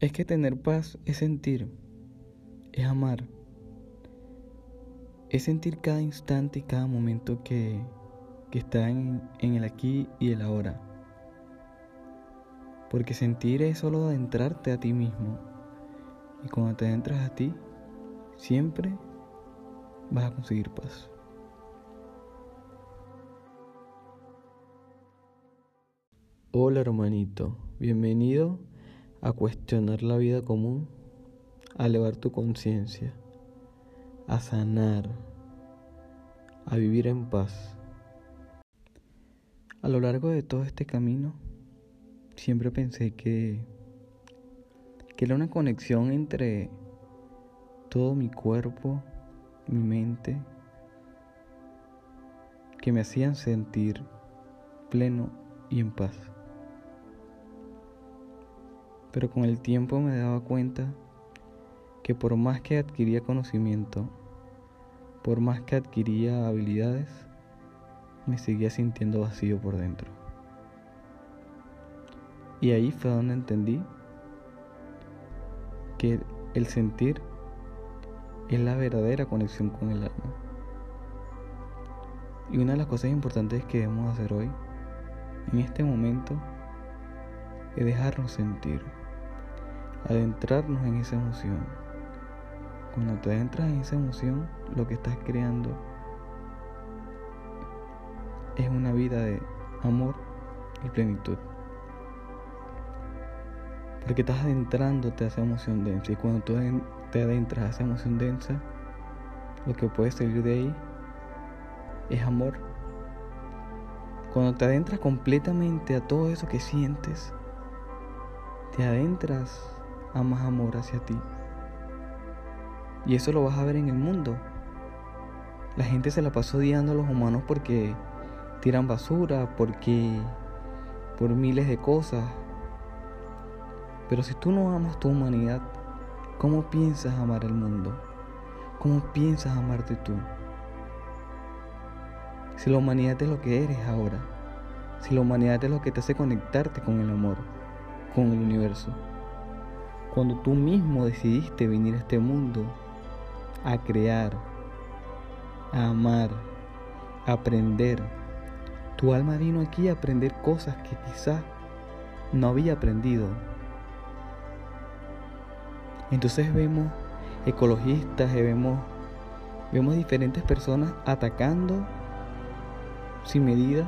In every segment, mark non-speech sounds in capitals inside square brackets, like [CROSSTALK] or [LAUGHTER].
Es que tener paz es sentir, es amar, es sentir cada instante y cada momento que, que está en, en el aquí y el ahora. Porque sentir es solo adentrarte a ti mismo. Y cuando te adentras a ti, siempre vas a conseguir paz. Hola hermanito, bienvenido a cuestionar la vida común, a elevar tu conciencia, a sanar, a vivir en paz. A lo largo de todo este camino, siempre pensé que, que era una conexión entre todo mi cuerpo, mi mente, que me hacían sentir pleno y en paz. Pero con el tiempo me daba cuenta que por más que adquiría conocimiento, por más que adquiría habilidades, me seguía sintiendo vacío por dentro. Y ahí fue donde entendí que el sentir es la verdadera conexión con el alma. Y una de las cosas importantes que debemos hacer hoy, en este momento, es dejarnos sentir, adentrarnos en esa emoción. Cuando te adentras en esa emoción, lo que estás creando es una vida de amor y plenitud. Porque estás adentrándote a esa emoción densa. Y cuando tú te adentras a esa emoción densa, lo que puede salir de ahí es amor. Cuando te adentras completamente a todo eso que sientes, te adentras a más amor hacia ti. Y eso lo vas a ver en el mundo. La gente se la pasa odiando a los humanos porque tiran basura, porque por miles de cosas, pero si tú no amas tu humanidad, ¿cómo piensas amar el mundo? ¿Cómo piensas amarte tú? Si la humanidad es lo que eres ahora, si la humanidad es lo que te hace conectarte con el amor, con el universo, cuando tú mismo decidiste venir a este mundo a crear, a amar, a aprender, tu alma vino aquí a aprender cosas que quizás no había aprendido entonces vemos ecologistas, vemos, vemos diferentes personas atacando sin medida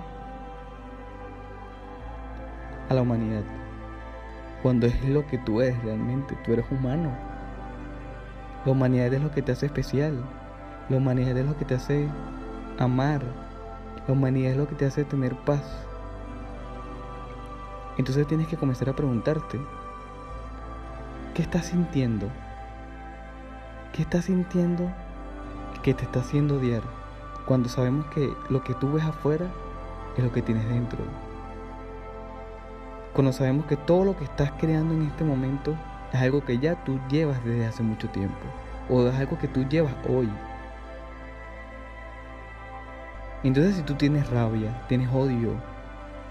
a la humanidad. Cuando es lo que tú eres realmente, tú eres humano. La humanidad es lo que te hace especial. La humanidad es lo que te hace amar. La humanidad es lo que te hace tener paz. Entonces tienes que comenzar a preguntarte, ¿Qué estás sintiendo? ¿Qué estás sintiendo que te está haciendo odiar? Cuando sabemos que lo que tú ves afuera es lo que tienes dentro. Cuando sabemos que todo lo que estás creando en este momento es algo que ya tú llevas desde hace mucho tiempo. O es algo que tú llevas hoy. Entonces si tú tienes rabia, tienes odio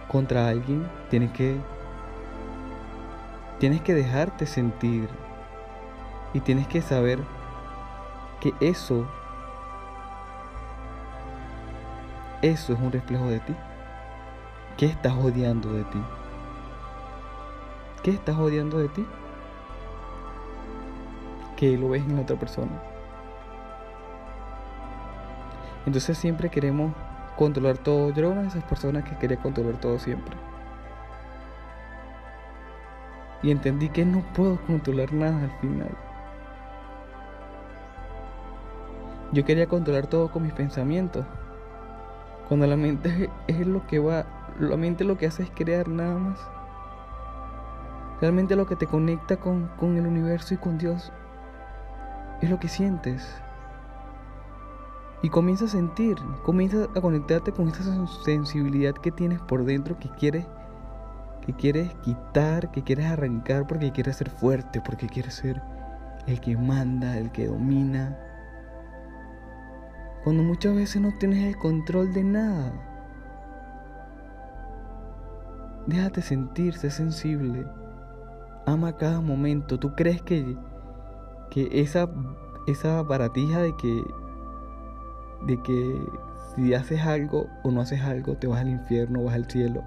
contra alguien, tienes que Tienes que dejarte sentir y tienes que saber que eso, eso es un reflejo de ti. ¿Qué estás odiando de ti? ¿Qué estás odiando de ti? Que lo ves en otra persona. Entonces siempre queremos controlar todo. Yo era una de esas personas que quería controlar todo siempre y entendí que no puedo controlar nada al final. Yo quería controlar todo con mis pensamientos. Cuando la mente [LAUGHS] es lo que va, la mente lo que hace es crear nada más. Realmente lo que te conecta con, con el universo y con Dios es lo que sientes. Y comienza a sentir, comienza a conectarte con esa sensibilidad que tienes por dentro que quieres que quieres quitar, que quieres arrancar porque quieres ser fuerte, porque quieres ser el que manda, el que domina. Cuando muchas veces no tienes el control de nada. Déjate sentir, sé sensible. Ama cada momento. ¿Tú crees que, que esa, esa baratija de que, de que si haces algo o no haces algo te vas al infierno o vas al cielo?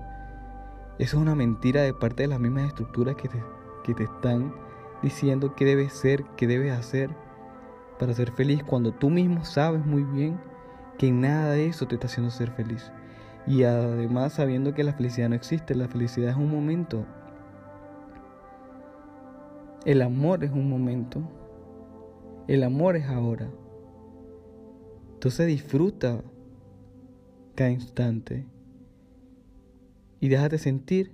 Eso es una mentira de parte de las mismas estructuras que te, que te están diciendo qué debes ser, qué debes hacer para ser feliz cuando tú mismo sabes muy bien que nada de eso te está haciendo ser feliz. Y además sabiendo que la felicidad no existe, la felicidad es un momento. El amor es un momento. El amor es ahora. Entonces disfruta cada instante. Y déjate sentir,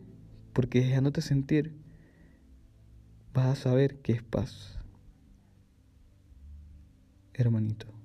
porque dejándote sentir, vas a saber qué es paz. Hermanito.